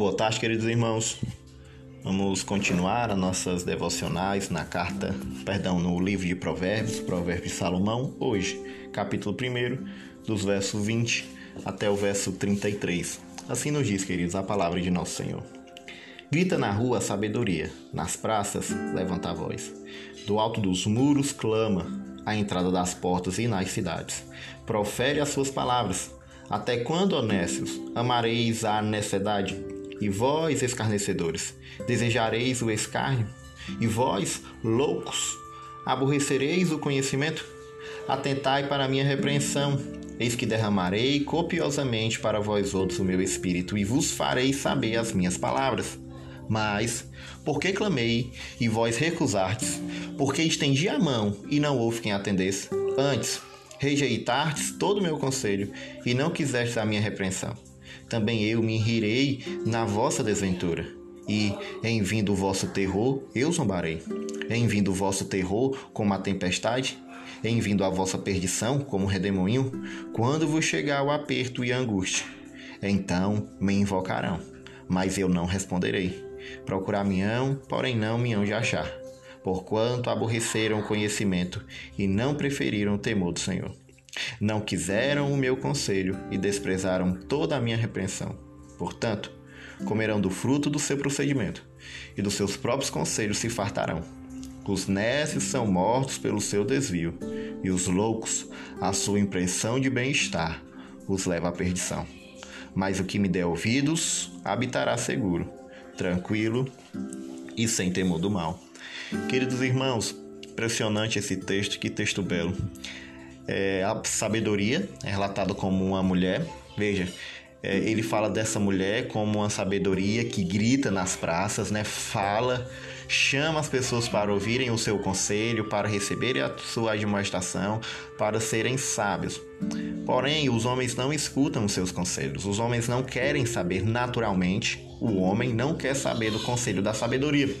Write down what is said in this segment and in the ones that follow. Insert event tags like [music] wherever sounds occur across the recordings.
Boa tarde, queridos irmãos. Vamos continuar as nossas devocionais na carta, perdão, no livro de Provérbios, Provérbios de Salomão, hoje, capítulo 1, dos versos 20 até o verso 33. Assim nos diz, queridos, a palavra de nosso Senhor. Grita na rua a sabedoria, nas praças levanta a voz. Do alto dos muros clama, à entrada das portas e nas cidades. Profere as suas palavras. Até quando, honestos, amareis a necessidade? E vós, escarnecedores, desejareis o escárnio? E vós, loucos, aborrecereis o conhecimento? Atentai para a minha repreensão. Eis que derramarei copiosamente para vós outros o meu espírito e vos farei saber as minhas palavras. Mas, porque clamei e vós recusastes, porque estendi a mão e não houve quem atendesse, antes rejeitastes todo o meu conselho e não quisestes a minha repreensão também eu me rirei na vossa desventura. E, em vindo o vosso terror, eu zombarei. Em vindo o vosso terror, como a tempestade, em vindo a vossa perdição, como redemoinho, quando vos chegar o aperto e a angústia, então me invocarão, mas eu não responderei. Procurar-me-ão, porém não me hão de achar, porquanto aborreceram o conhecimento e não preferiram o temor do Senhor. Não quiseram o meu conselho e desprezaram toda a minha repreensão. Portanto, comerão do fruto do seu procedimento, e dos seus próprios conselhos se fartarão. Os nécios são mortos pelo seu desvio, e os loucos, a sua impressão de bem-estar, os leva à perdição. Mas o que me der ouvidos habitará seguro, tranquilo e sem temor do mal. Queridos irmãos, impressionante esse texto, que texto belo é, a sabedoria é relatado como uma mulher. Veja, é, ele fala dessa mulher como uma sabedoria que grita nas praças, né? Fala, chama as pessoas para ouvirem o seu conselho, para receberem a sua admoestação, para serem sábios. Porém, os homens não escutam os seus conselhos. Os homens não querem saber naturalmente. O homem não quer saber do conselho da sabedoria.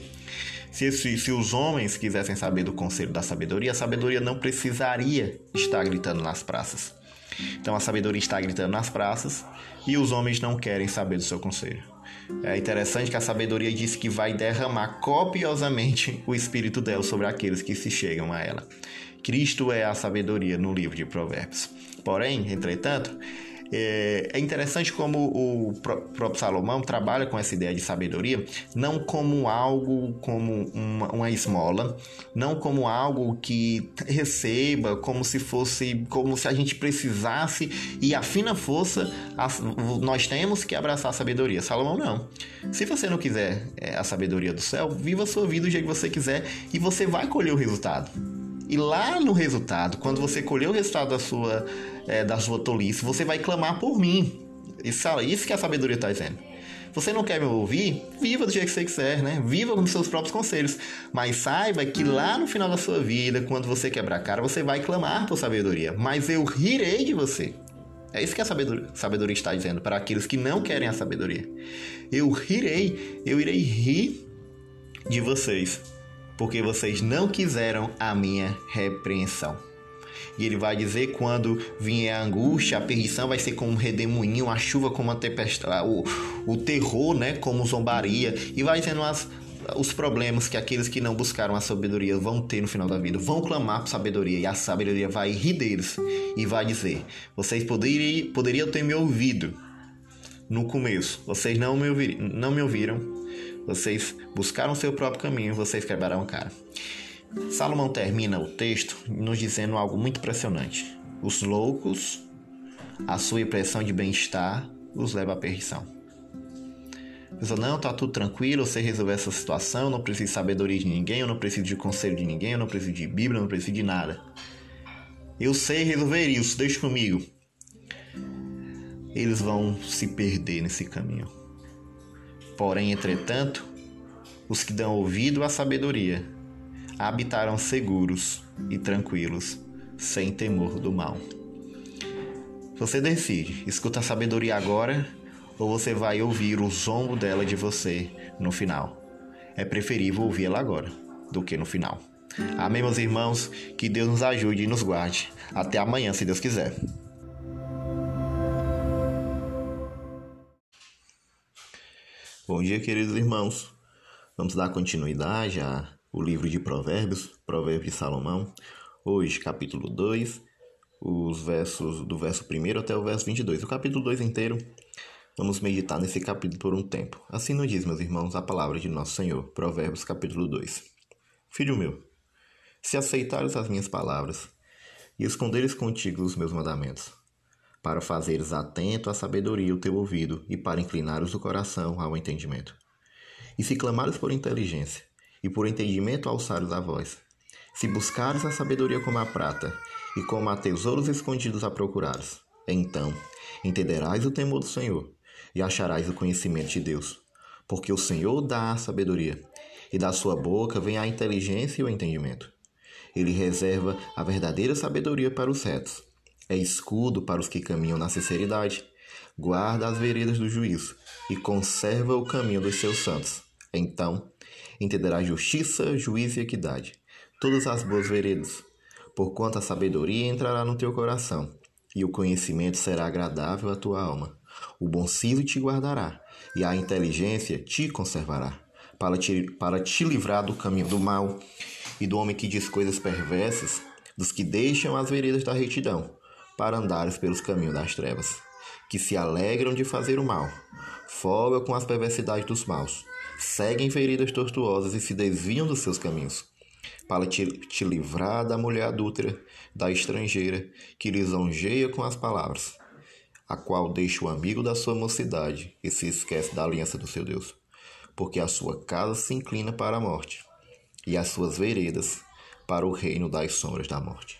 Se, se, se, os homens quisessem saber do conselho da sabedoria, a sabedoria não precisaria estar gritando nas praças. Então a sabedoria está gritando nas praças e os homens não querem saber do seu conselho. É interessante que a sabedoria diz que vai derramar copiosamente o espírito dela sobre aqueles que se chegam a ela. Cristo é a sabedoria no livro de Provérbios. Porém, entretanto, é, é interessante como o próprio Salomão trabalha com essa ideia de sabedoria, não como algo, como uma, uma esmola, não como algo que receba, como se fosse, como se a gente precisasse e a fina força, nós temos que abraçar a sabedoria. Salomão não. Se você não quiser é, a sabedoria do céu, viva a sua vida do jeito que você quiser e você vai colher o resultado. E lá no resultado, quando você colher o resultado da sua, é, da sua tolice, você vai clamar por mim. Isso, isso que a sabedoria está dizendo. Você não quer me ouvir? Viva do jeito que você quiser, né? Viva com seus próprios conselhos. Mas saiba que lá no final da sua vida, quando você quebrar a cara, você vai clamar por sabedoria. Mas eu rirei de você. É isso que a sabedoria, sabedoria está dizendo para aqueles que não querem a sabedoria. Eu rirei, eu irei rir de vocês porque vocês não quiseram a minha repreensão. E ele vai dizer quando vier a angústia, a perdição vai ser como um redemoinho, a chuva como uma tempestade, o, o terror, né, como zombaria, e vai dizendo as, os problemas que aqueles que não buscaram a sabedoria vão ter no final da vida, vão clamar por sabedoria, e a sabedoria vai rir deles. E vai dizer: vocês poderiam, poderiam ter me ouvido no começo, vocês não me, ouvir, não me ouviram, vocês buscaram seu próprio caminho, vocês quebraram a cara. Salomão termina o texto nos dizendo algo muito impressionante. Os loucos, a sua impressão de bem-estar, os leva à perdição. Pessoa, não, tá tudo tranquilo, eu sei resolver essa situação, não preciso de sabedoria de ninguém, eu não preciso de conselho de ninguém, eu não preciso de Bíblia, eu não preciso de nada. Eu sei resolver isso, deixa comigo. Eles vão se perder nesse caminho. Porém, entretanto, os que dão ouvido à sabedoria habitarão seguros e tranquilos, sem temor do mal. Você decide, escuta a sabedoria agora ou você vai ouvir o zombo dela de você no final. É preferível ouvi-la agora do que no final. Amém, meus irmãos? Que Deus nos ajude e nos guarde. Até amanhã, se Deus quiser. Bom dia, queridos irmãos. Vamos dar continuidade ao livro de Provérbios, Provérbios de Salomão. Hoje, capítulo 2, os versos do verso 1 até o verso 22. O capítulo 2 inteiro, vamos meditar nesse capítulo por um tempo. Assim nos diz, meus irmãos, a palavra de nosso Senhor. Provérbios, capítulo 2. Filho meu, se aceitares as minhas palavras e esconderes contigo os meus mandamentos, para fazeres atento à sabedoria o teu ouvido e para inclinares o coração ao entendimento. E se clamares por inteligência e por entendimento alçares a voz, se buscares a sabedoria como a prata e como a tesouros escondidos a procurares, então entenderás o temor do Senhor e acharás o conhecimento de Deus, porque o Senhor dá a sabedoria e da sua boca vem a inteligência e o entendimento. Ele reserva a verdadeira sabedoria para os retos é escudo para os que caminham na sinceridade, guarda as veredas do juízo e conserva o caminho dos seus santos. Então entenderá justiça, juízo e equidade, todas as boas veredas, porquanto a sabedoria entrará no teu coração, e o conhecimento será agradável à tua alma. O bom siso te guardará, e a inteligência te conservará, para te, para te livrar do caminho do mal e do homem que diz coisas perversas, dos que deixam as veredas da retidão para andares pelos caminhos das trevas, que se alegram de fazer o mal, folgam com as perversidades dos maus, seguem feridas tortuosas e se desviam dos seus caminhos, para te, te livrar da mulher adúltera, da estrangeira, que lisonjeia com as palavras, a qual deixa o amigo da sua mocidade e se esquece da aliança do seu Deus, porque a sua casa se inclina para a morte, e as suas veredas para o reino das sombras da morte.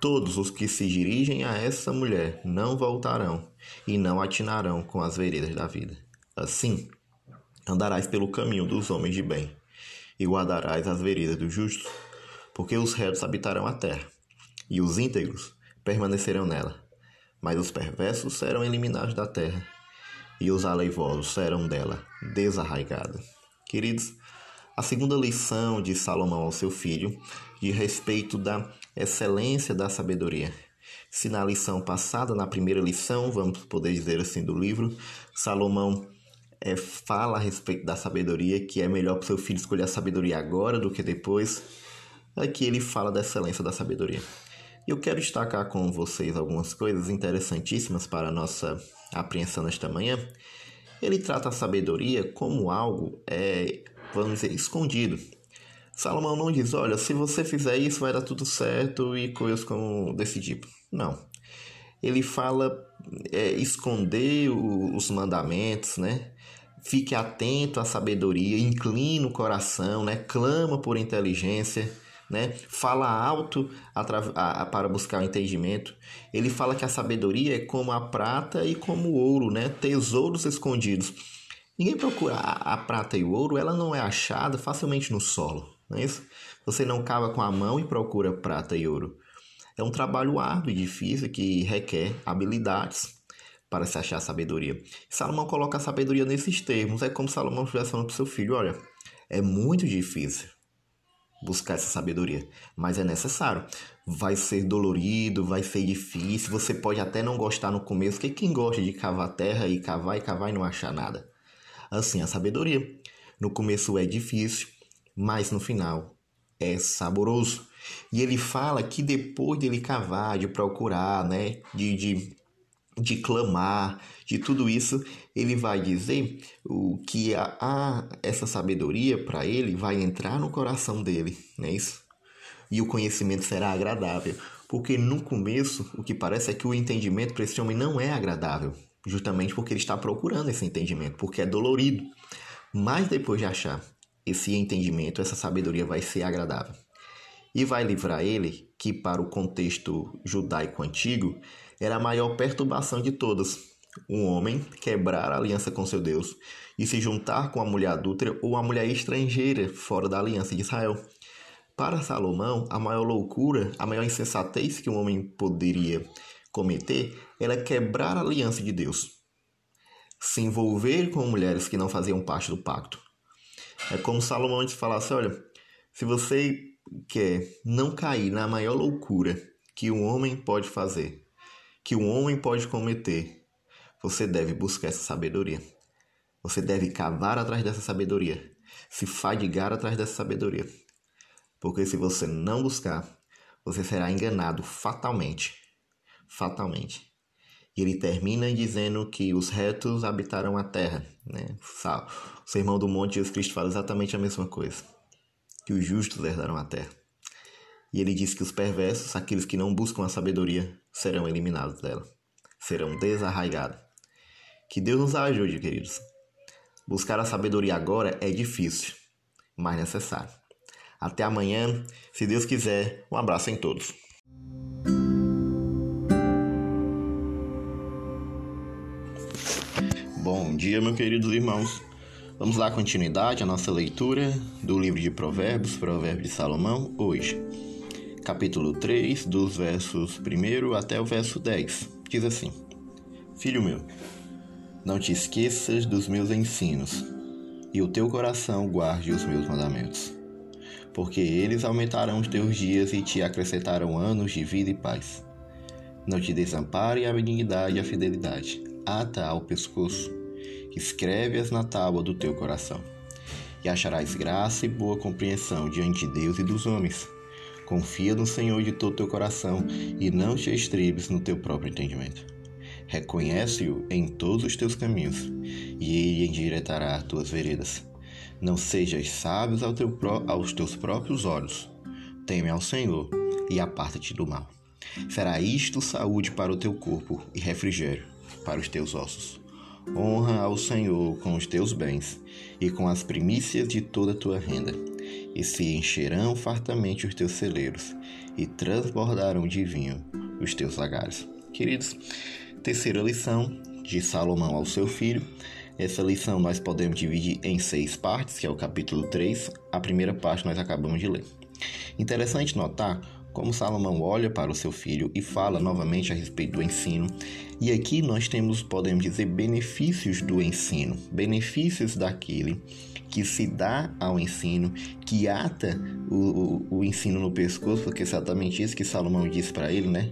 Todos os que se dirigem a essa mulher não voltarão e não atinarão com as veredas da vida. Assim, andarás pelo caminho dos homens de bem e guardarás as veredas dos justos, porque os retos habitarão a terra e os íntegros permanecerão nela. Mas os perversos serão eliminados da terra e os aleivosos serão dela desarraigados. Queridos, a segunda lição de Salomão ao seu filho de respeito da excelência da sabedoria. Se na lição passada, na primeira lição, vamos poder dizer assim do livro, Salomão é, fala a respeito da sabedoria, que é melhor para o seu filho escolher a sabedoria agora do que depois. Aqui ele fala da excelência da sabedoria. Eu quero destacar com vocês algumas coisas interessantíssimas para a nossa apreensão nesta manhã. Ele trata a sabedoria como algo é, vamos dizer, escondido. Salomão não diz, olha, se você fizer isso vai dar tudo certo e coisas como desse tipo. Não. Ele fala é, esconder o, os mandamentos, né? Fique atento à sabedoria, inclina o coração, né? Clama por inteligência, né? Fala alto a, a, para buscar o entendimento. Ele fala que a sabedoria é como a prata e como o ouro, né? Tesouros escondidos. Ninguém procura a, a prata e o ouro, ela não é achada facilmente no solo, não é isso? Você não cava com a mão e procura prata e ouro. É um trabalho árduo e difícil que requer habilidades para se achar sabedoria. Salomão coloca a sabedoria nesses termos. É como Salomão estivesse falando para seu filho: olha, é muito difícil buscar essa sabedoria, mas é necessário. Vai ser dolorido, vai ser difícil. Você pode até não gostar no começo, porque quem gosta de cavar terra e cavar e cavar e não achar nada? assim a sabedoria. No começo é difícil, mas no final é saboroso. E ele fala que depois dele cavar, de procurar, né, de, de, de clamar, de tudo isso, ele vai dizer o que a, a essa sabedoria para ele vai entrar no coração dele, não é isso? E o conhecimento será agradável, porque no começo o que parece é que o entendimento para esse homem não é agradável justamente porque ele está procurando esse entendimento, porque é dolorido. Mas depois de achar esse entendimento, essa sabedoria vai ser agradável. E vai livrar ele, que para o contexto judaico antigo, era a maior perturbação de todas. Um homem quebrar a aliança com seu Deus e se juntar com a mulher adúltera ou a mulher estrangeira fora da aliança de Israel. Para Salomão, a maior loucura, a maior insensatez que um homem poderia cometer era quebrar a aliança de Deus, se envolver com mulheres que não faziam parte do pacto. É como Salomão antes falasse: olha, se você quer não cair na maior loucura que um homem pode fazer, que um homem pode cometer, você deve buscar essa sabedoria. Você deve cavar atrás dessa sabedoria, se fadigar atrás dessa sabedoria. Porque se você não buscar, você será enganado fatalmente. Fatalmente. E ele termina dizendo que os retos habitarão a terra. Né? O Sermão do Monte, Jesus Cristo fala exatamente a mesma coisa. Que os justos herdarão a terra. E ele diz que os perversos, aqueles que não buscam a sabedoria, serão eliminados dela. Serão desarraigados. Que Deus nos ajude, queridos. Buscar a sabedoria agora é difícil, mas necessário. Até amanhã, se Deus quiser. Um abraço em todos. Bom dia, meus queridos irmãos. Vamos dar continuidade à nossa leitura do livro de Provérbios, Provérbios de Salomão, hoje. Capítulo 3, dos versos 1 até o verso 10. Diz assim: Filho meu, não te esqueças dos meus ensinos, e o teu coração guarde os meus mandamentos porque eles aumentarão os teus dias e te acrescentarão anos de vida e paz. Não te desampare a benignidade e a fidelidade. Ata ao pescoço, escreve-as na tábua do teu coração. E acharás graça e boa compreensão diante de Deus e dos homens. Confia no Senhor de todo teu coração e não te estribes no teu próprio entendimento. Reconhece-o em todos os teus caminhos, e ele endireitará as tuas veredas. Não sejas sábios ao teu, aos teus próprios olhos. Teme ao Senhor e aparta-te do mal. Será isto saúde para o teu corpo e refrigério para os teus ossos. Honra ao Senhor com os teus bens e com as primícias de toda a tua renda, e se encherão fartamente os teus celeiros, e transbordarão de vinho os teus lagares. Queridos, terceira lição de Salomão ao seu filho essa lição nós podemos dividir em seis partes, que é o capítulo 3. A primeira parte nós acabamos de ler. Interessante notar como Salomão olha para o seu filho e fala novamente a respeito do ensino. E aqui nós temos, podemos dizer, benefícios do ensino, benefícios daquele que se dá ao ensino, que ata o, o, o ensino no pescoço, porque é exatamente isso que Salomão disse para ele, né?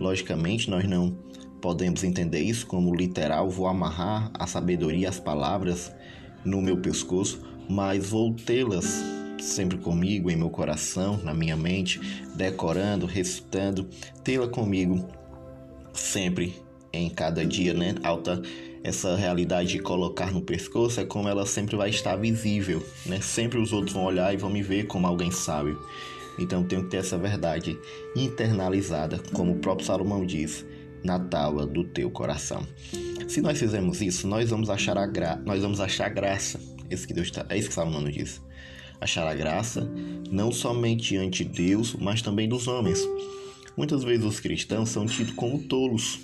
Logicamente, nós não Podemos entender isso como literal, vou amarrar a sabedoria, as palavras no meu pescoço, mas vou tê-las sempre comigo, em meu coração, na minha mente, decorando, recitando, tê-la comigo sempre, em cada dia, né? Alta essa realidade de colocar no pescoço é como ela sempre vai estar visível, né? Sempre os outros vão olhar e vão me ver como alguém sábio. Então tenho que ter essa verdade internalizada, como o próprio Salomão diz na tábua do teu coração. Se nós fizermos isso, nós vamos achar a gra... nós vamos achar graça. Esse que Deus tá... É isso que Salomão diz. Achar a graça não somente diante de Deus, mas também dos homens. Muitas vezes os cristãos são tidos como tolos.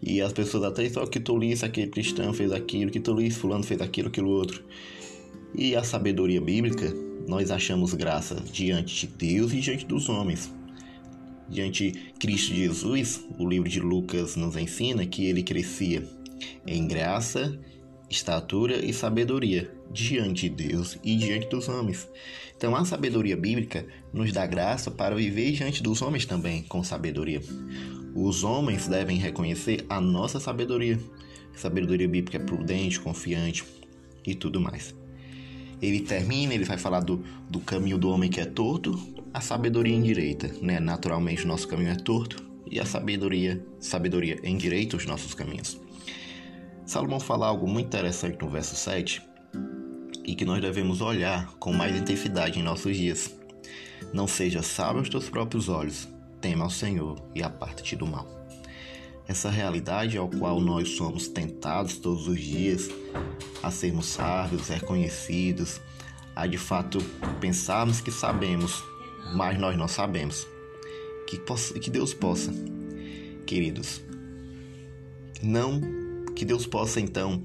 E as pessoas até dizem, oh, que tolice, aquele cristão fez aquilo, que tolice, fulano fez aquilo, aquilo outro. E a sabedoria bíblica, nós achamos graça diante de Deus e diante dos homens diante Cristo Jesus, o livro de Lucas nos ensina que ele crescia em graça, estatura e sabedoria diante de Deus e diante dos homens. Então, a sabedoria bíblica nos dá graça para viver diante dos homens também com sabedoria. Os homens devem reconhecer a nossa sabedoria. Sabedoria bíblica é prudente, confiante e tudo mais. Ele termina, ele vai falar do, do caminho do homem que é torto, a sabedoria endireita, né? Naturalmente o nosso caminho é torto e a sabedoria, sabedoria endireita os nossos caminhos. Salomão fala algo muito interessante no verso 7 e que nós devemos olhar com mais intensidade em nossos dias. Não seja sábio aos teus próprios olhos, tema ao Senhor e aparta-te do mal. Essa realidade ao qual nós somos tentados todos os dias a sermos sábios, reconhecidos, a de fato pensarmos que sabemos mas nós não sabemos. Que, possa, que Deus possa, queridos, não que Deus possa então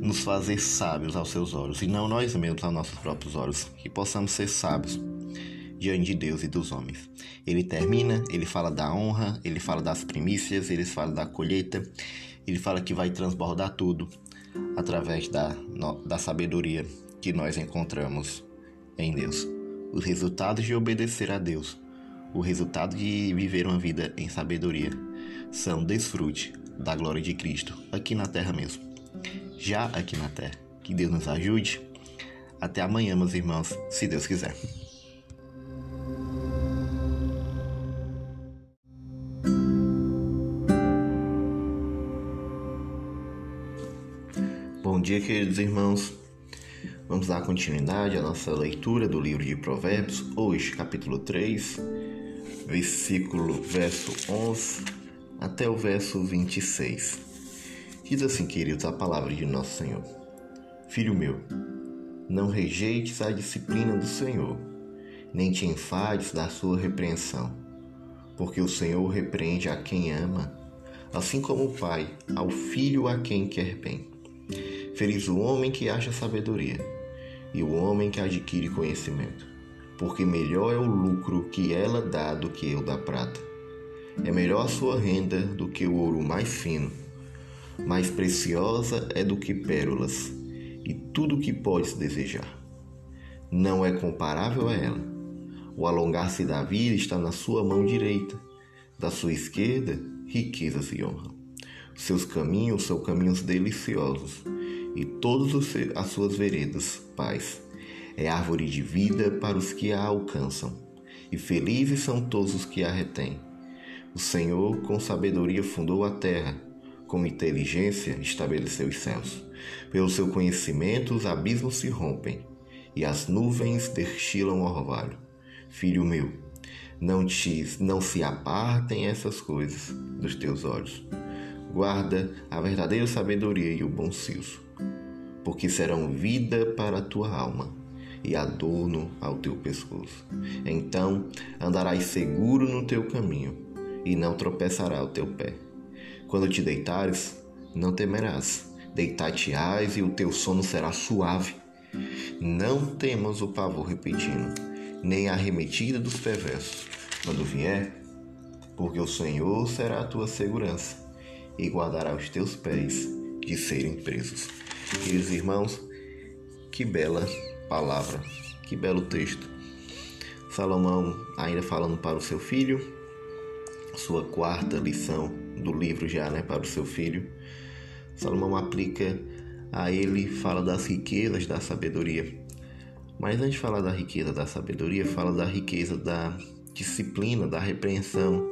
nos fazer sábios aos seus olhos e não nós mesmos aos nossos próprios olhos, que possamos ser sábios diante de Deus e dos homens. Ele termina, ele fala da honra, ele fala das primícias, ele fala da colheita, ele fala que vai transbordar tudo através da, da sabedoria que nós encontramos em Deus os resultados de obedecer a Deus, o resultado de viver uma vida em sabedoria, são desfrute da glória de Cristo aqui na terra mesmo. já aqui na terra. Que Deus nos ajude. Até amanhã, meus irmãos, se Deus quiser. Bom dia, queridos irmãos. Vamos dar continuidade à nossa leitura do livro de Provérbios, hoje, capítulo 3, versículo verso 11 até o verso 26. Diz assim, queridos, a palavra de nosso Senhor: Filho meu, não rejeites a disciplina do Senhor, nem te enfades da sua repreensão, porque o Senhor repreende a quem ama, assim como o Pai ao filho a quem quer bem. Feliz o homem que acha sabedoria e o homem que adquire conhecimento, porque melhor é o lucro que ela dá do que o da prata. É melhor a sua renda do que o ouro mais fino. Mais preciosa é do que pérolas, e tudo o que podes desejar. Não é comparável a ela. O alongar-se da vida está na sua mão direita, da sua esquerda, riquezas e honra. Seus caminhos são caminhos deliciosos e todas as suas veredas, paz. É árvore de vida para os que a alcançam, e felizes são todos os que a retêm. O Senhor, com sabedoria, fundou a terra, com inteligência estabeleceu os céus. Pelo seu conhecimento, os abismos se rompem, e as nuvens destilam orvalho. Filho meu, não, te, não se apartem essas coisas dos teus olhos. Guarda a verdadeira sabedoria e o bom senso porque serão vida para a tua alma e adorno ao teu pescoço. Então andarás seguro no teu caminho e não tropeçará o teu pé. Quando te deitares, não temerás. Deitar-te-ás e o teu sono será suave. Não temas o pavor repetindo, nem a arremetida dos perversos, quando vier, porque o Senhor será a tua segurança e guardará os teus pés de serem presos. Queridos irmãos, que bela palavra, que belo texto. Salomão ainda falando para o seu filho, sua quarta lição do livro já, né, para o seu filho. Salomão aplica a ele, fala das riquezas da sabedoria. Mas antes de falar da riqueza da sabedoria, fala da riqueza da disciplina, da repreensão.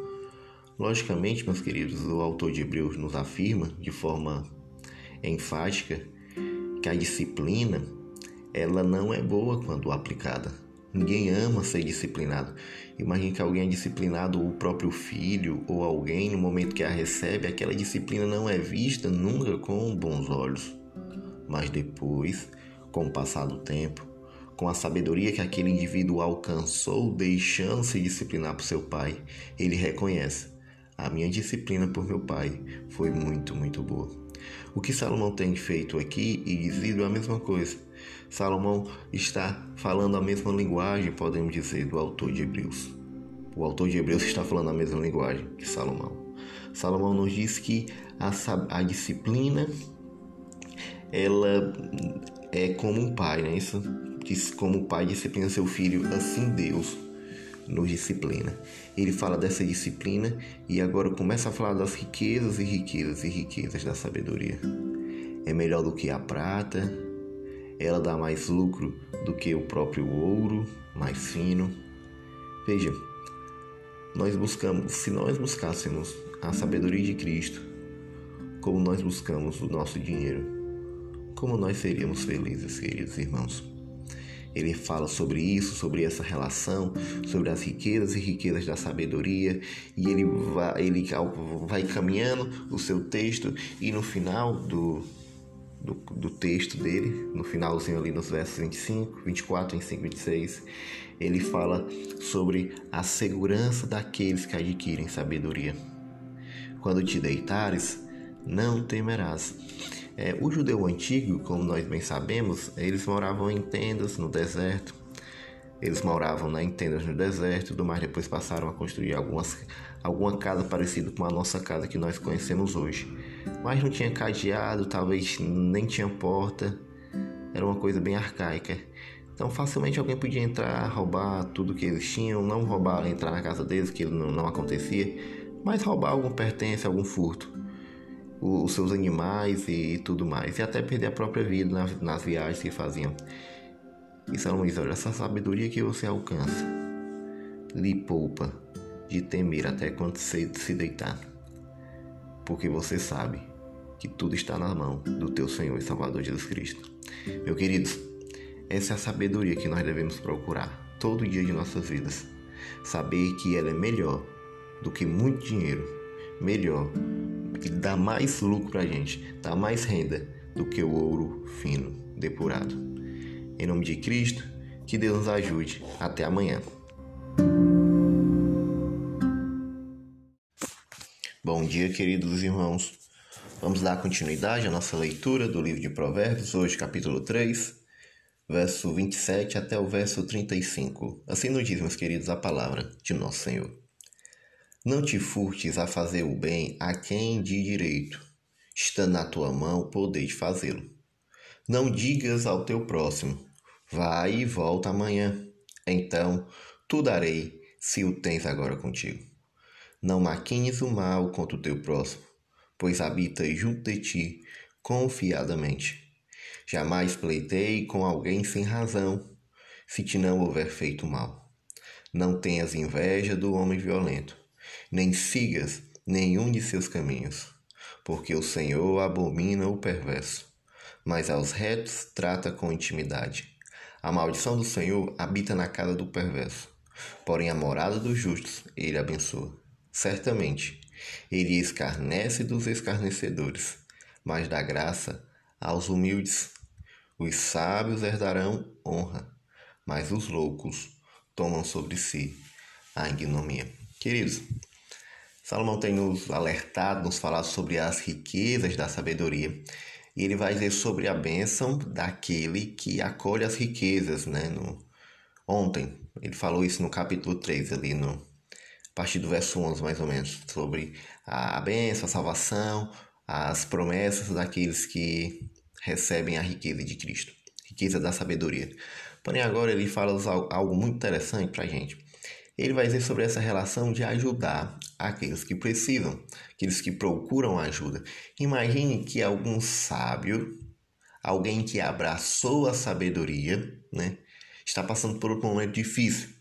Logicamente, meus queridos, o autor de Hebreus nos afirma de forma enfática que a disciplina ela não é boa quando aplicada. Ninguém ama ser disciplinado. Imagine que alguém é disciplinado, o próprio filho ou alguém, no momento que a recebe, aquela disciplina não é vista nunca com bons olhos. Mas depois, com o passar do tempo, com a sabedoria que aquele indivíduo alcançou, deixando-se disciplinar por seu pai, ele reconhece: a minha disciplina por meu pai foi muito, muito boa. O que Salomão tem feito aqui e dizido é a mesma coisa. Salomão está falando a mesma linguagem, podemos dizer, do autor de Hebreus. O autor de Hebreus está falando a mesma linguagem que Salomão. Salomão nos diz que a, a disciplina ela é como um pai, né? Isso diz como o pai disciplina seu filho, assim Deus nos disciplina. Ele fala dessa disciplina e agora começa a falar das riquezas e riquezas e riquezas da sabedoria. É melhor do que a prata, ela dá mais lucro do que o próprio ouro, mais fino. Veja, nós buscamos, se nós buscássemos a sabedoria de Cristo, como nós buscamos o nosso dinheiro, como nós seríamos felizes, queridos irmãos. Ele fala sobre isso, sobre essa relação, sobre as riquezas e riquezas da sabedoria, e ele vai, ele vai caminhando o seu texto, e no final do, do, do, texto dele, no finalzinho ali nos versos 25, 24, 25, 26, ele fala sobre a segurança daqueles que adquirem sabedoria. Quando te deitares, não temerás. É, o judeu antigo, como nós bem sabemos, eles moravam em tendas no deserto. Eles moravam né, em tendas no deserto, do mais depois passaram a construir algumas, alguma casa parecida com a nossa casa que nós conhecemos hoje. Mas não tinha cadeado, talvez nem tinha porta. Era uma coisa bem arcaica. Então facilmente alguém podia entrar, roubar tudo que eles tinham, não roubar, entrar na casa deles, que não, não acontecia, mas roubar algum pertence, algum furto. os seus animais e tudo mais, e até perder a própria vida nas, nas viagens que faziam. E Salomão diz: olha, essa sabedoria que você alcança lhe poupa de temer até quando você se deitar, porque você sabe que tudo está na mão do teu Senhor e Salvador Jesus Cristo. Meu queridos, essa é a sabedoria que nós devemos procurar todo dia de nossas vidas. Saber que ela é melhor do que muito dinheiro, melhor e dá mais lucro a gente, dá mais renda do que o ouro fino depurado. Em nome de Cristo, que Deus nos ajude. Até amanhã. Bom dia, queridos irmãos. Vamos dar continuidade à nossa leitura do livro de Provérbios, hoje capítulo 3, verso 27 até o verso 35. Assim nos diz, meus queridos, a palavra de nosso Senhor. Não te furtes a fazer o bem a quem de direito, está na tua mão o poder de fazê-lo. Não digas ao teu próximo, vai e volta amanhã, então tu darei se o tens agora contigo. Não maquines o mal contra o teu próximo, pois habita junto de ti confiadamente. Jamais pleitei com alguém sem razão, se te não houver feito mal. Não tenhas inveja do homem violento, nem sigas nenhum de seus caminhos, porque o Senhor abomina o perverso, mas aos retos trata com intimidade. A maldição do Senhor habita na casa do perverso, porém a morada dos justos ele abençoa. Certamente, ele escarnece dos escarnecedores, mas dá graça aos humildes. Os sábios herdarão honra, mas os loucos tomam sobre si a ignomia. Queridos, Salomão tem nos alertado, nos falado sobre as riquezas da sabedoria. E ele vai dizer sobre a bênção daquele que acolhe as riquezas, né? No, ontem, ele falou isso no capítulo 3, ali no, partir do verso 11 mais ou menos, sobre a bênção, a salvação, as promessas daqueles que recebem a riqueza de Cristo, riqueza da sabedoria. Porém, agora ele fala algo muito interessante para a gente. Ele vai dizer sobre essa relação de ajudar aqueles que precisam, aqueles que procuram ajuda. Imagine que algum sábio, alguém que abraçou a sabedoria, né, está passando por um momento difícil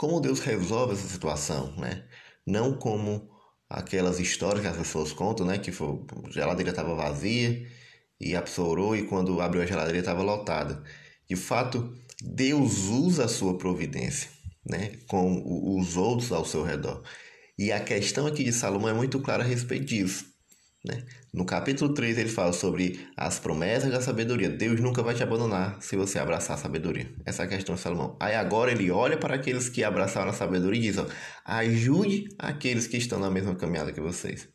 como Deus resolve essa situação, né? Não como aquelas histórias que as pessoas contam, né? Que foi, a geladeira estava vazia e a pessoa orou e quando abriu a geladeira estava lotada. De fato, Deus usa a sua providência, né? Com os outros ao seu redor. E a questão aqui de Salomão é muito clara a respeito disso. Né? No capítulo 3 ele fala sobre as promessas da sabedoria. Deus nunca vai te abandonar se você abraçar a sabedoria. Essa é a questão de Salomão. Aí agora ele olha para aqueles que abraçaram a sabedoria e diz: ó, ajude aqueles que estão na mesma caminhada que vocês.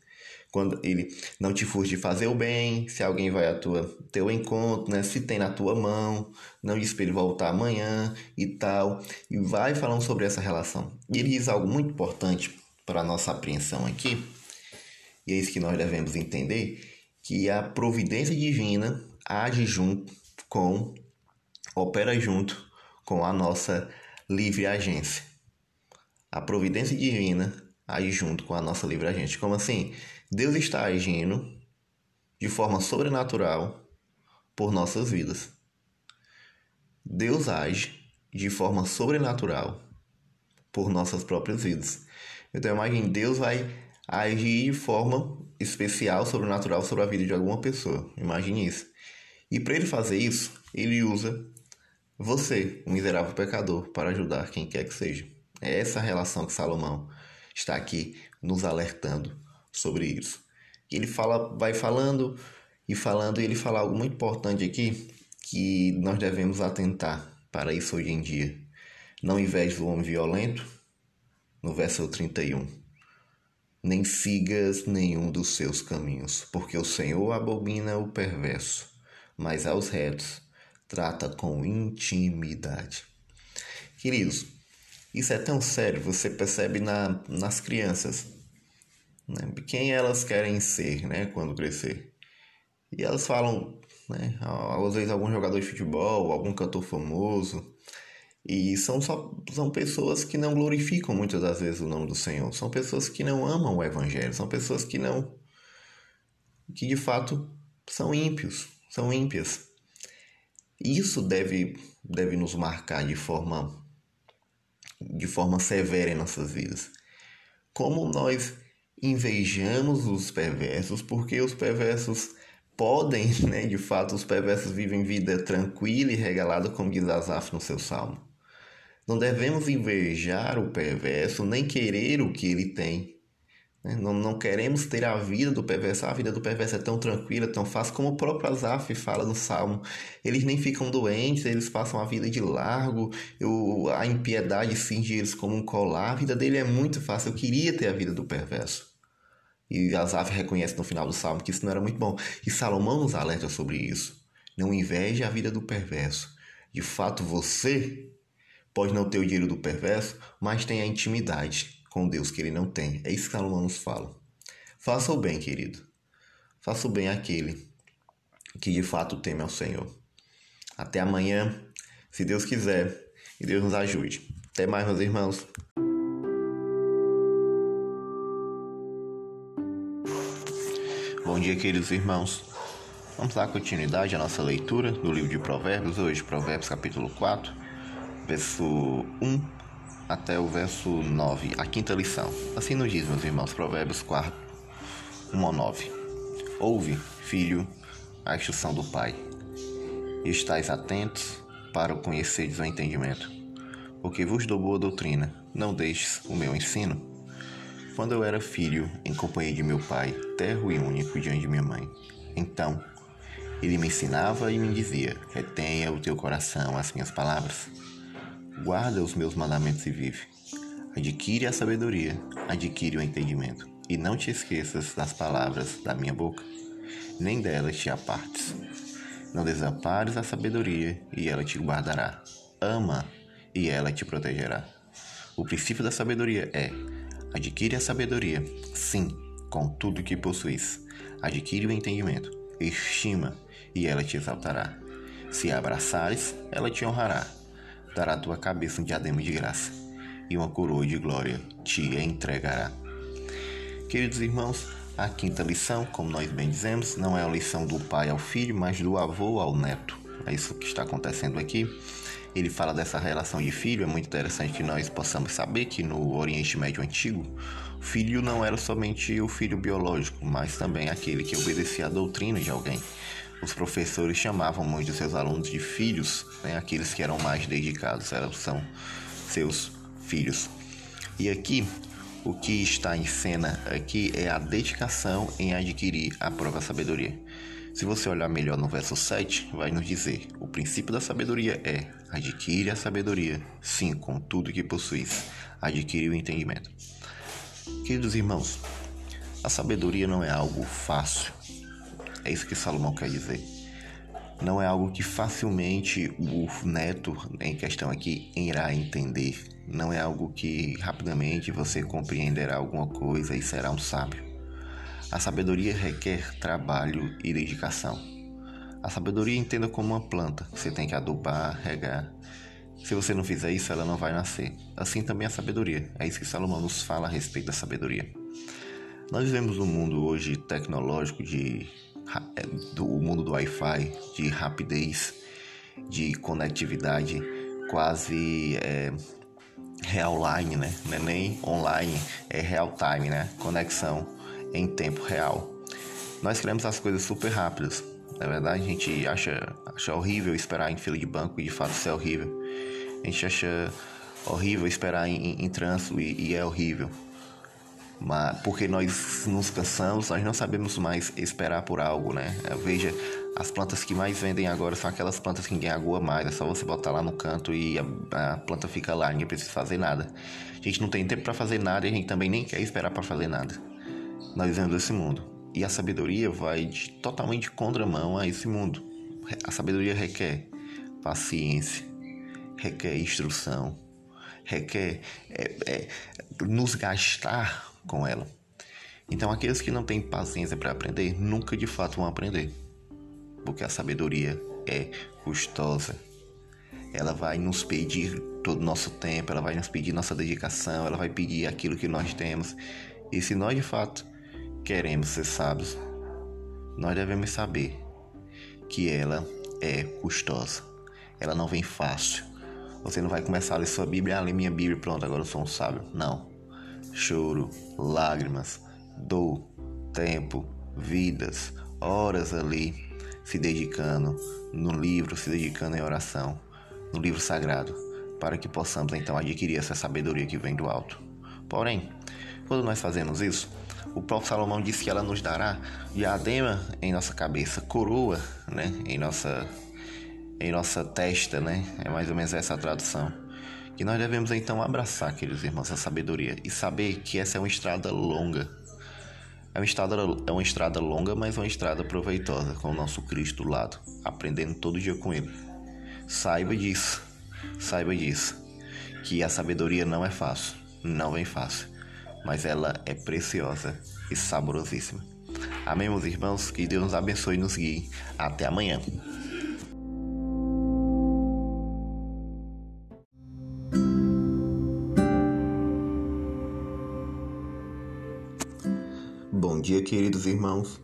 Quando ele não te furte de fazer o bem, se alguém vai a tua teu encontro, né? Se tem na tua mão, não diz para ele voltar amanhã e tal. E vai falando sobre essa relação. E ele diz algo muito importante para a nossa apreensão aqui e é isso que nós devemos entender, que a providência divina age junto com, opera junto com a nossa livre agência. A providência divina age junto com a nossa livre agência. Como assim? Deus está agindo de forma sobrenatural por nossas vidas. Deus age de forma sobrenatural por nossas próprias vidas. Então imagine, Deus vai agir de forma especial, sobrenatural sobre a vida de alguma pessoa. Imagine isso. E para ele fazer isso, ele usa você, o miserável pecador, para ajudar quem quer que seja. É essa relação que Salomão está aqui nos alertando sobre isso. Ele fala, vai falando e falando, e ele fala algo muito importante aqui que nós devemos atentar para isso hoje em dia. Não inveje o homem violento, no verso 31 nem sigas nenhum dos seus caminhos, porque o Senhor abomina o perverso, mas aos retos trata com intimidade. Queridos, isso é tão sério, você percebe na, nas crianças, né? quem elas querem ser né? quando crescer. E elas falam, né? às vezes, algum jogador de futebol, algum cantor famoso, e são só são pessoas que não glorificam muitas das vezes o nome do Senhor. São pessoas que não amam o evangelho, são pessoas que não que de fato são ímpios, são ímpias. Isso deve, deve nos marcar de forma, de forma severa em nossas vidas. Como nós invejamos os perversos, porque os perversos podem, [laughs] né, de fato, os perversos vivem vida tranquila e regalada, como diz Asaf no seu salmo. Não devemos invejar o perverso, nem querer o que ele tem. Né? Não, não queremos ter a vida do perverso. A vida do perverso é tão tranquila, tão fácil, como o próprio Asaf fala no Salmo. Eles nem ficam doentes, eles passam a vida de largo. Eu, a impiedade cinge eles como um colar. A vida dele é muito fácil. Eu queria ter a vida do perverso. E Asaf reconhece no final do Salmo que isso não era muito bom. E Salomão nos alerta sobre isso. Não inveje a vida do perverso. De fato, você pode não ter o dinheiro do perverso, mas tem a intimidade com Deus que ele não tem. É isso que Salomão nos fala. Faça o bem, querido. Faça o bem àquele que de fato teme ao Senhor. Até amanhã, se Deus quiser, e Deus nos ajude. Até mais, meus irmãos. Bom dia, queridos irmãos. Vamos dar continuidade à nossa leitura do livro de Provérbios, hoje, Provérbios capítulo 4, verso 1 até o verso 9, a quinta lição. Assim nos diz, meus irmãos, Provérbios 4, 1 ao 9. Ouve, filho, a instrução do Pai, e estáis atentos para o conheceres o entendimento, porque vos dou boa doutrina, não deixes o meu ensino. Quando eu era filho, em companhia de meu pai, terro e único diante de minha mãe, então ele me ensinava e me dizia: retenha o teu coração as minhas palavras Guarda os meus mandamentos e vive. Adquire a sabedoria, adquire o entendimento, e não te esqueças das palavras da minha boca, nem delas te apartes. Não desampares a sabedoria, e ela te guardará. Ama, e ela te protegerá. O princípio da sabedoria é: adquire a sabedoria, sim, com tudo que possuis. Adquire o entendimento, estima, e ela te exaltará. Se abraçares, ela te honrará dará à tua cabeça um diadema de graça, e uma coroa de glória te entregará. Queridos irmãos, a quinta lição, como nós bem dizemos, não é a lição do pai ao filho, mas do avô ao neto. É isso que está acontecendo aqui. Ele fala dessa relação de filho, é muito interessante que nós possamos saber que no Oriente Médio Antigo, filho não era somente o filho biológico, mas também aquele que obedecia à doutrina de alguém. Os professores chamavam muitos seus alunos de filhos, né? aqueles que eram mais dedicados, eram, são seus filhos. E aqui, o que está em cena aqui é a dedicação em adquirir a própria sabedoria. Se você olhar melhor no verso 7, vai nos dizer: o princípio da sabedoria é adquire a sabedoria, sim, com tudo que possuis, adquire o entendimento. Queridos irmãos, a sabedoria não é algo fácil, é isso que Salomão quer dizer. Não é algo que facilmente o neto em questão aqui irá entender. Não é algo que rapidamente você compreenderá alguma coisa e será um sábio. A sabedoria requer trabalho e dedicação. A sabedoria entenda como uma planta. Você tem que adubar, regar. Se você não fizer isso, ela não vai nascer. Assim também a sabedoria. É isso que Salomão nos fala a respeito da sabedoria. Nós vivemos um mundo hoje tecnológico de do mundo do Wi-Fi, de rapidez, de conectividade quase é, real line, né? Não é nem online, é real time, né? Conexão em tempo real. Nós queremos as coisas super rápidas. Na verdade, a gente acha, acha horrível esperar em fila de banco e de fato isso é horrível. A gente acha horrível esperar em, em, em trânsito e, e é horrível mas porque nós nos cansamos, nós não sabemos mais esperar por algo, né? Veja, as plantas que mais vendem agora são aquelas plantas que ninguém agua mais, é só você botar lá no canto e a, a planta fica lá, ninguém precisa fazer nada. A gente não tem tempo para fazer nada e a gente também nem quer esperar para fazer nada. Nós vivemos esse mundo e a sabedoria vai de, totalmente contramão a esse mundo. A sabedoria requer paciência, requer instrução, requer é, é, nos gastar com ela. Então, aqueles que não têm paciência para aprender nunca de fato vão aprender, porque a sabedoria é custosa. Ela vai nos pedir todo o nosso tempo, ela vai nos pedir nossa dedicação, ela vai pedir aquilo que nós temos. E se nós de fato queremos ser sábios, nós devemos saber que ela é custosa. Ela não vem fácil. Você não vai começar a ler sua Bíblia, ah, ler minha Bíblia, pronto, agora eu sou um sábio. Não. Choro, lágrimas, dor, tempo, vidas, horas ali se dedicando no livro, se dedicando em oração, no livro sagrado, para que possamos então adquirir essa sabedoria que vem do alto. Porém, quando nós fazemos isso, o próprio Salomão disse que ela nos dará diadema em nossa cabeça, coroa, né, em nossa em nossa testa, né? É mais ou menos essa a tradução. Que nós devemos então abraçar, queridos irmãos, a sabedoria e saber que essa é uma estrada longa. É uma estrada, é uma estrada longa, mas uma estrada proveitosa, com o nosso Cristo do lado, aprendendo todo dia com Ele. Saiba disso, saiba disso, que a sabedoria não é fácil, não vem fácil mas ela é preciosa e saborosíssima. Amém, meus irmãos? Que Deus nos abençoe e nos guie. Até amanhã. Dia, queridos irmãos.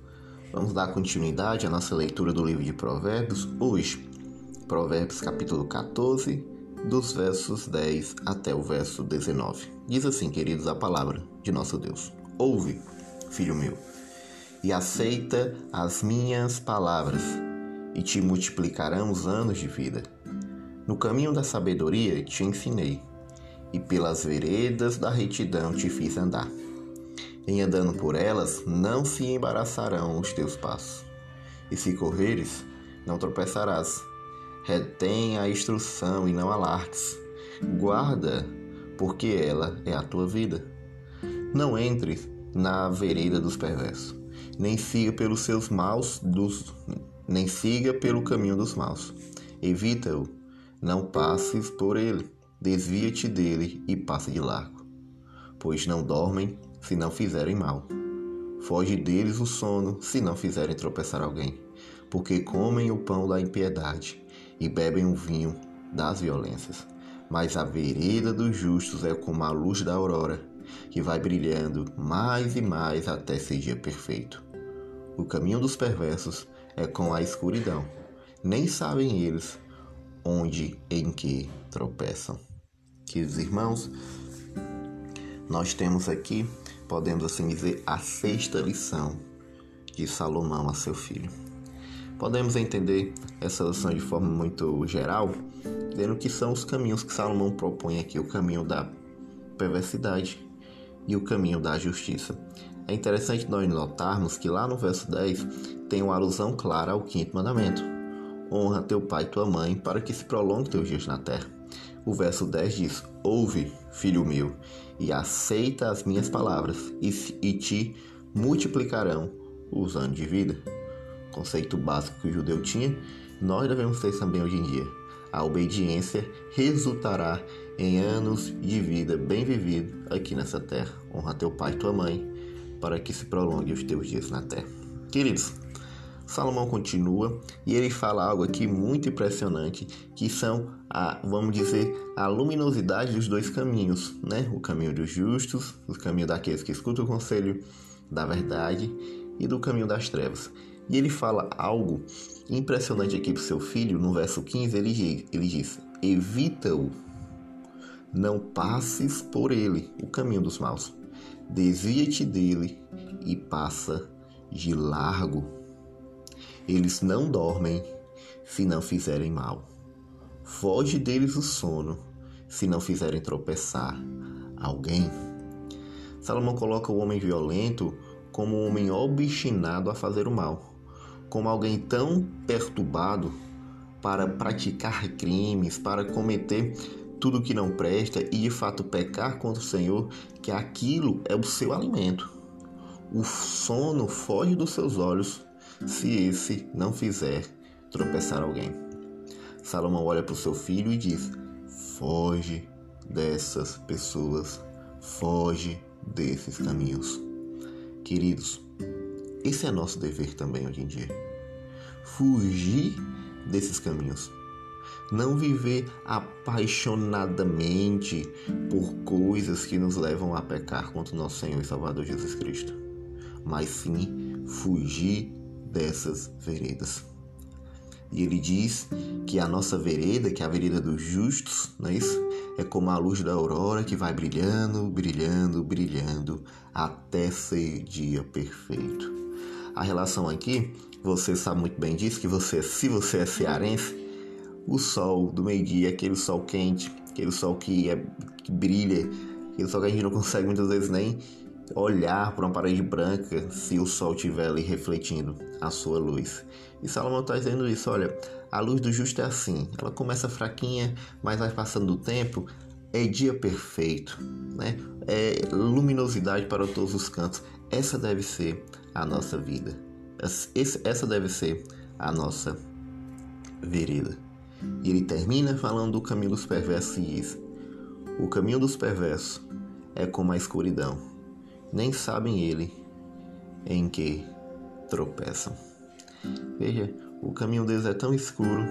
Vamos dar continuidade à nossa leitura do livro de Provérbios. Hoje, Provérbios capítulo 14, dos versos 10 até o verso 19. Diz assim, queridos, a palavra de nosso Deus: Ouve, filho meu, e aceita as minhas palavras, e te multiplicarão os anos de vida. No caminho da sabedoria te ensinei, e pelas veredas da retidão te fiz andar. Em andando por elas, não se embaraçarão os teus passos, e se correres, não tropeçarás retém a instrução e não alarques. Guarda, porque ela é a tua vida. Não entres na vereda dos perversos, nem siga pelos seus maus dos nem siga pelo caminho dos maus. Evita-o, não passes por ele. Desvia-te dele e passe de largo, pois não dormem se não fizerem mal. Foge deles o sono se não fizerem tropeçar alguém, porque comem o pão da impiedade e bebem o vinho das violências. Mas a vereda dos justos é como a luz da aurora, que vai brilhando mais e mais até ser dia perfeito. O caminho dos perversos é com a escuridão. Nem sabem eles onde em que tropeçam. Queridos irmãos, nós temos aqui, podemos assim dizer, a sexta lição de Salomão a seu filho. Podemos entender essa lição de forma muito geral, vendo que são os caminhos que Salomão propõe aqui: o caminho da perversidade e o caminho da justiça. É interessante nós notarmos que lá no verso 10 tem uma alusão clara ao quinto mandamento: honra teu pai e tua mãe para que se prolongue teus dias na terra. O verso 10 diz: Ouve, filho meu, e aceita as minhas palavras, e, e te multiplicarão os anos de vida conceito básico que o judeu tinha, nós devemos ter também hoje em dia. A obediência resultará em anos de vida bem vivido aqui nessa terra. Honra teu pai e tua mãe, para que se prolongue os teus dias na terra. Queridos, Salomão continua e ele fala algo aqui muito impressionante, que são a, vamos dizer, a luminosidade dos dois caminhos, né? O caminho dos justos, o caminho daqueles que escutam o conselho da verdade e do caminho das trevas. E ele fala algo impressionante aqui para seu filho, no verso 15, ele ele diz evita-o, não passes por ele, o caminho dos maus. Desvia-te dele e passa de largo. Eles não dormem se não fizerem mal. Foge deles o sono se não fizerem tropeçar alguém. Salomão coloca o homem violento como um homem obstinado a fazer o mal como alguém tão perturbado para praticar crimes, para cometer tudo que não presta e de fato pecar contra o Senhor, que aquilo é o seu alimento. O sono foge dos seus olhos se esse não fizer tropeçar alguém. Salomão olha para o seu filho e diz: Foge dessas pessoas, foge desses caminhos. Queridos, esse é nosso dever também hoje em dia. Fugir desses caminhos. Não viver apaixonadamente por coisas que nos levam a pecar contra o nosso Senhor e Salvador Jesus Cristo. Mas sim fugir dessas veredas. E ele diz que a nossa vereda, que é a vereda dos justos, não é isso? É como a luz da aurora que vai brilhando, brilhando, brilhando até ser dia perfeito. A relação aqui, você sabe muito bem disso, que você, se você é cearense, o sol do meio-dia, aquele sol quente, aquele sol que, é, que brilha, aquele sol que a gente não consegue muitas vezes nem olhar para uma parede branca se o sol estiver ali refletindo a sua luz. E Salomão está dizendo isso: olha, a luz do justo é assim, ela começa fraquinha, mas vai passando o tempo, é dia perfeito, né? É luminosidade para todos os cantos. Essa deve ser a nossa vida. Essa deve ser a nossa vereda. E ele termina falando do caminho dos perversos e diz: O caminho dos perversos é como a escuridão. Nem sabem ele em que tropeçam. Veja, o caminho deles é tão escuro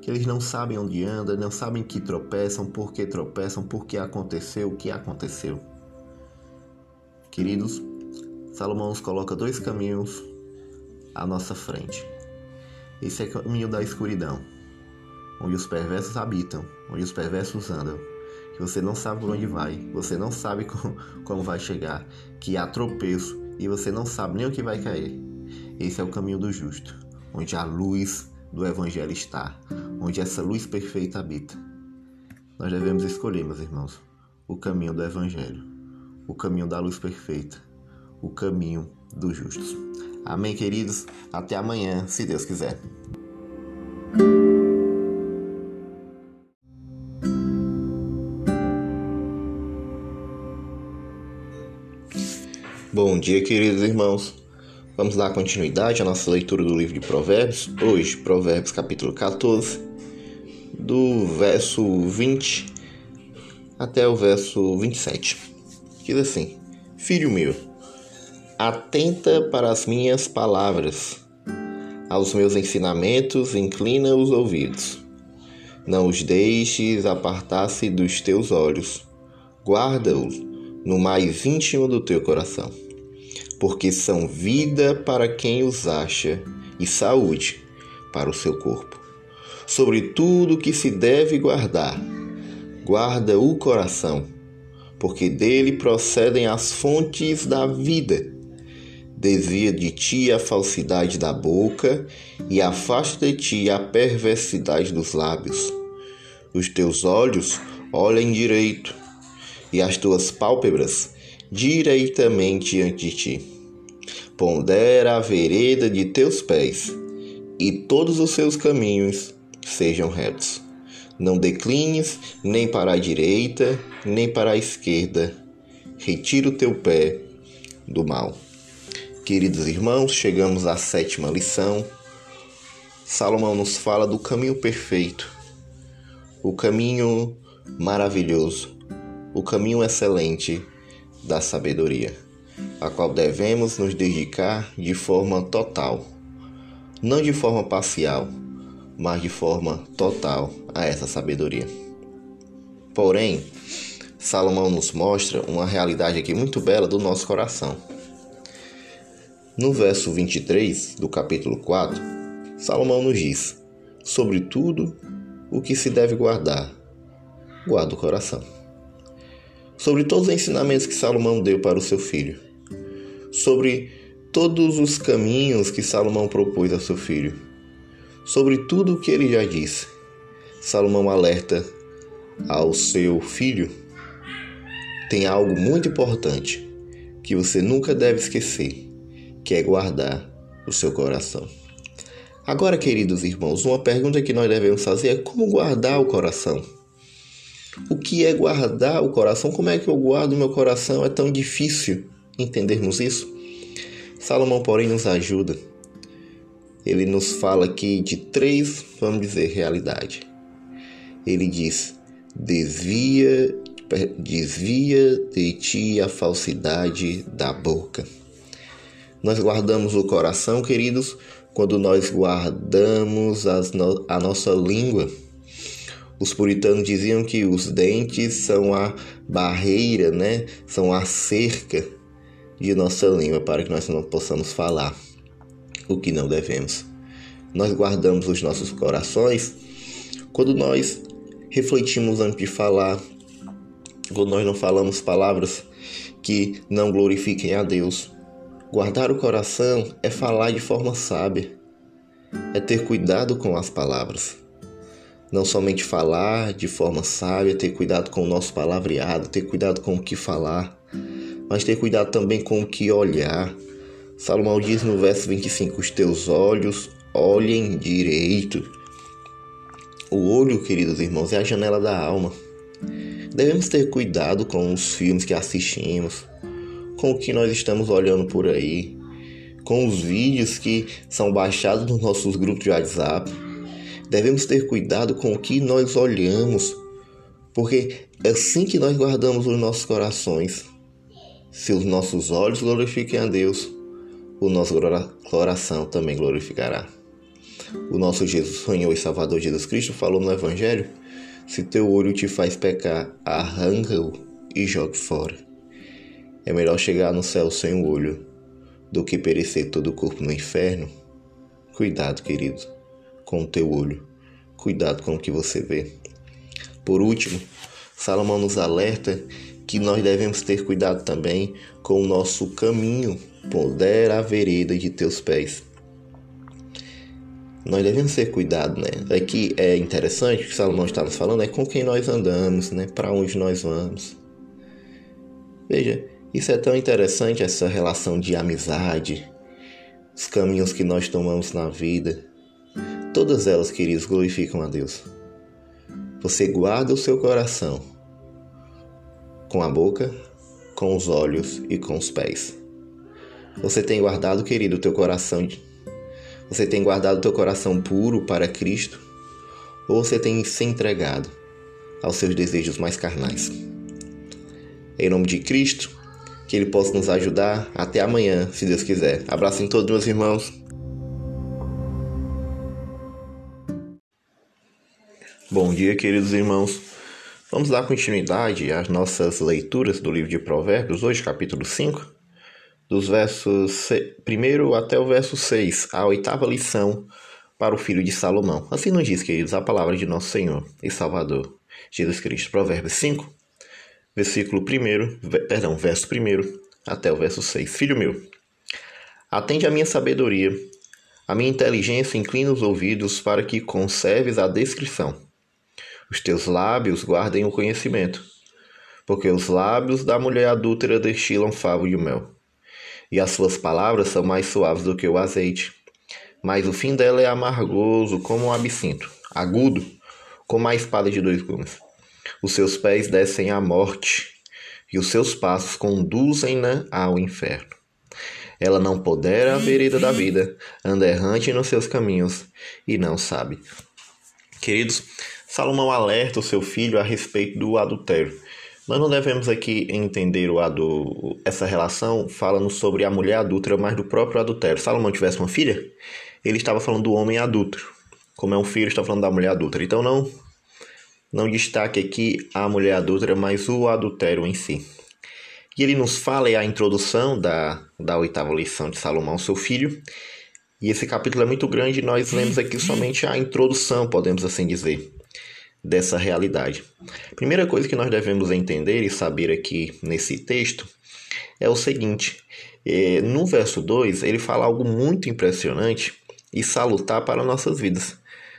que eles não sabem onde andam, não sabem que tropeçam, por que tropeçam, por que aconteceu, o que aconteceu. Queridos, Salomão nos coloca dois caminhos à nossa frente. Esse é o caminho da escuridão, onde os perversos habitam, onde os perversos andam, que você não sabe por onde vai, você não sabe [laughs] como, como vai chegar, que há tropeço e você não sabe nem o que vai cair. Esse é o caminho do justo, onde a luz do Evangelho está, onde essa luz perfeita habita. Nós devemos escolher, meus irmãos, o caminho do Evangelho, o caminho da luz perfeita, o caminho dos justos. Amém, queridos? Até amanhã, se Deus quiser. Bom dia, queridos irmãos. Vamos dar continuidade à nossa leitura do livro de Provérbios. Hoje, Provérbios capítulo 14, do verso 20 até o verso 27. Diz assim: Filho meu, atenta para as minhas palavras, aos meus ensinamentos inclina os ouvidos. Não os deixes apartar-se dos teus olhos, guarda-os no mais íntimo do teu coração porque são vida para quem os acha e saúde para o seu corpo. Sobre tudo que se deve guardar, guarda o coração, porque dele procedem as fontes da vida. Desvia de ti a falsidade da boca e afasta de ti a perversidade dos lábios. Os teus olhos olhem direito e as tuas pálpebras direitamente diante de ti. Pondera a vereda de teus pés, e todos os seus caminhos sejam retos. Não declines nem para a direita, nem para a esquerda. Retira o teu pé do mal. Queridos irmãos, chegamos à sétima lição. Salomão nos fala do caminho perfeito, o caminho maravilhoso, o caminho excelente da sabedoria, a qual devemos nos dedicar de forma total, não de forma parcial, mas de forma total a essa sabedoria. Porém, Salomão nos mostra uma realidade aqui muito bela do nosso coração. No verso 23 do capítulo 4, Salomão nos diz: Sobre tudo o que se deve guardar, guarda o coração sobre todos os ensinamentos que Salomão deu para o seu filho, sobre todos os caminhos que Salomão propôs ao seu filho, sobre tudo o que ele já disse. Salomão alerta ao seu filho: tem algo muito importante que você nunca deve esquecer, que é guardar o seu coração. Agora, queridos irmãos, uma pergunta que nós devemos fazer é como guardar o coração? O que é guardar o coração? Como é que eu guardo o meu coração? É tão difícil entendermos isso. Salomão, porém, nos ajuda. Ele nos fala aqui de três, vamos dizer, realidade. Ele diz: desvia, desvia de ti a falsidade da boca. Nós guardamos o coração, queridos, quando nós guardamos no, a nossa língua os puritanos diziam que os dentes são a barreira, né? São a cerca de nossa língua para que nós não possamos falar. o que não devemos. Nós guardamos os nossos corações quando nós refletimos antes de falar, quando nós não falamos palavras que não glorifiquem a Deus. Guardar o coração é falar de forma sábia, é ter cuidado com as palavras. Não somente falar de forma sábia, ter cuidado com o nosso palavreado, ter cuidado com o que falar, mas ter cuidado também com o que olhar. Salomão diz no verso 25: Os teus olhos olhem direito. O olho, queridos irmãos, é a janela da alma. Devemos ter cuidado com os filmes que assistimos, com o que nós estamos olhando por aí, com os vídeos que são baixados nos nossos grupos de WhatsApp. Devemos ter cuidado com o que nós olhamos, porque é assim que nós guardamos os nossos corações. Se os nossos olhos glorifiquem a Deus, o nosso coração também glorificará. O nosso Jesus, Senhor e Salvador Jesus Cristo falou no Evangelho: Se teu olho te faz pecar, arranca-o e jogue fora. É melhor chegar no céu sem o olho do que perecer todo o corpo no inferno. Cuidado, querido, com o teu olho. Cuidado com o que você vê. Por último, Salomão nos alerta que nós devemos ter cuidado também com o nosso caminho. Pondera a vereda de teus pés. Nós devemos ter cuidado, né? Aqui é interessante o que Salomão está nos falando, é com quem nós andamos, né? Para onde nós vamos. Veja, isso é tão interessante, essa relação de amizade, os caminhos que nós tomamos na vida. Todas elas, queridos, glorificam a Deus. Você guarda o seu coração com a boca, com os olhos e com os pés. Você tem guardado, querido, o teu coração você tem guardado teu coração puro para Cristo? Ou você tem se entregado aos seus desejos mais carnais? Em nome de Cristo, que Ele possa nos ajudar. Até amanhã, se Deus quiser. Abraço em todos, meus irmãos. Bom dia, queridos irmãos. Vamos dar continuidade às nossas leituras do livro de Provérbios, hoje, capítulo 5 dos versos 1 até o verso 6, a oitava lição para o filho de Salomão. Assim nos diz, queridos, a palavra de nosso Senhor e Salvador, Jesus Cristo. Provérbios 5, versículo 1, perdão, verso 1 até o verso 6. Filho meu, atende a minha sabedoria, a minha inteligência inclina os ouvidos para que conserves a descrição. Os teus lábios guardem o conhecimento, porque os lábios da mulher adúltera destilam favo de mel e as suas palavras são mais suaves do que o azeite. Mas o fim dela é amargoso como um absinto, agudo como a espada de dois gumes. Os seus pés descem à morte, e os seus passos conduzem-na ao inferno. Ela não podera a vereda da vida, anda errante nos seus caminhos e não sabe. Queridos, Salomão alerta o seu filho a respeito do adultério. Nós não devemos aqui entender o adu... essa relação falando sobre a mulher adúltera, mas do próprio adultério. Salomão tivesse uma filha, ele estava falando do homem adúltero. Como é um filho, está falando da mulher adúltera. Então não não destaque aqui a mulher adúltera, mas o adultério em si. E ele nos fala, é a introdução da, da oitava lição de Salomão, seu filho. E esse capítulo é muito grande, nós lemos aqui somente a introdução, podemos assim dizer dessa realidade. Primeira coisa que nós devemos entender e saber aqui nesse texto é o seguinte: é, no verso 2 ele fala algo muito impressionante e salutar para nossas vidas.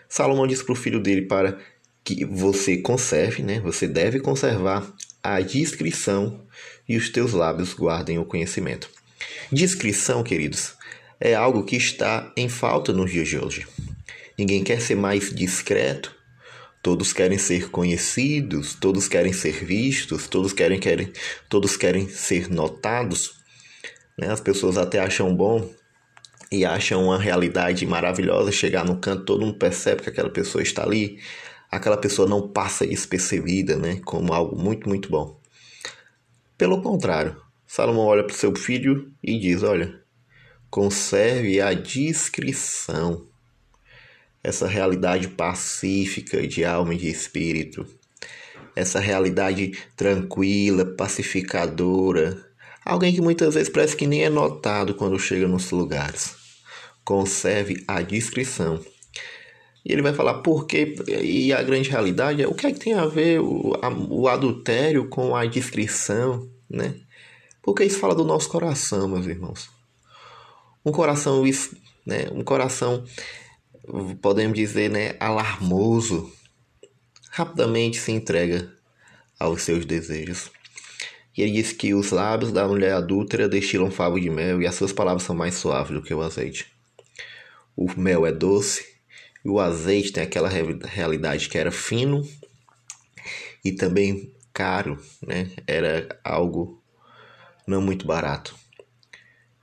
Salomão diz para o filho dele para que você conserve, né? Você deve conservar a discrição e os teus lábios guardem o conhecimento. Discrição, queridos, é algo que está em falta nos dias de hoje. Ninguém quer ser mais discreto, Todos querem ser conhecidos, todos querem ser vistos, todos querem, querem, todos querem ser notados. Né? As pessoas até acham bom e acham uma realidade maravilhosa chegar no canto, todo mundo percebe que aquela pessoa está ali, aquela pessoa não passa despercebida, né? Como algo muito, muito bom. Pelo contrário, Salomão olha para o seu filho e diz: Olha, conserve a discrição essa realidade pacífica de alma e de espírito, essa realidade tranquila, pacificadora, alguém que muitas vezes parece que nem é notado quando chega nos lugares. conserve a discrição. E ele vai falar por quê, e a grande realidade é o que é que tem a ver o, a, o adultério com a discrição, né? Porque isso fala do nosso coração, meus irmãos. Um coração, né, um coração, podemos dizer, né, alarmoso, rapidamente se entrega aos seus desejos. E ele diz que os lábios da mulher adúltera destilam favo de mel e as suas palavras são mais suaves do que o azeite. O mel é doce e o azeite tem aquela realidade que era fino e também caro, né? Era algo não muito barato.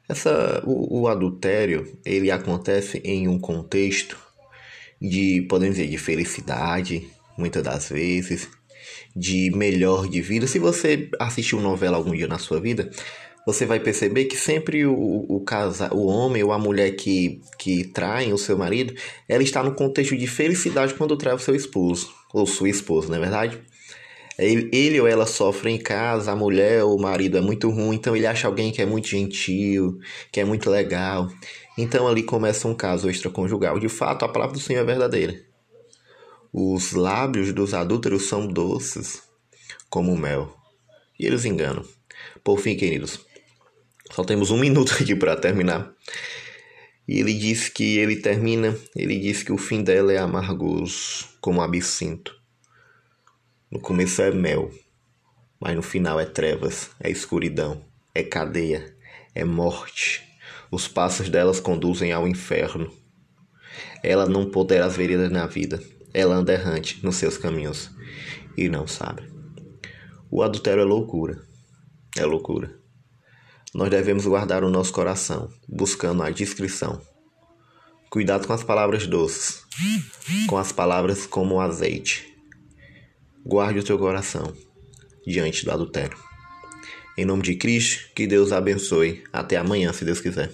Essa, o, o adultério ele acontece em um contexto de, podemos dizer, de felicidade, muitas das vezes, de melhor de vida. Se você assistiu novela algum dia na sua vida, você vai perceber que sempre o, o, casa, o homem ou a mulher que, que traem o seu marido, ela está no contexto de felicidade quando trai o seu esposo, ou sua esposa, não é verdade? Ele, ou ela sofre em casa, a mulher ou o marido é muito ruim, então ele acha alguém que é muito gentil, que é muito legal. Então ali começa um caso extraconjugal. De fato, a palavra do Senhor é verdadeira. Os lábios dos adúlteros são doces como mel. E eles enganam. Por fim, queridos, só temos um [laughs] minuto aqui para terminar. E ele diz que ele termina, ele diz que o fim dela é amargoso, como absinto. No começo é mel, mas no final é trevas, é escuridão, é cadeia, é morte. Os passos delas conduzem ao inferno. Ela não poderá as veredas na vida. Ela anda errante nos seus caminhos e não sabe. O adultério é loucura. É loucura nós devemos guardar o nosso coração, buscando a discrição. Cuidado com as palavras doces, com as palavras como o azeite. Guarde o teu coração diante do adultério. Em nome de Cristo, que Deus abençoe. Até amanhã, se Deus quiser.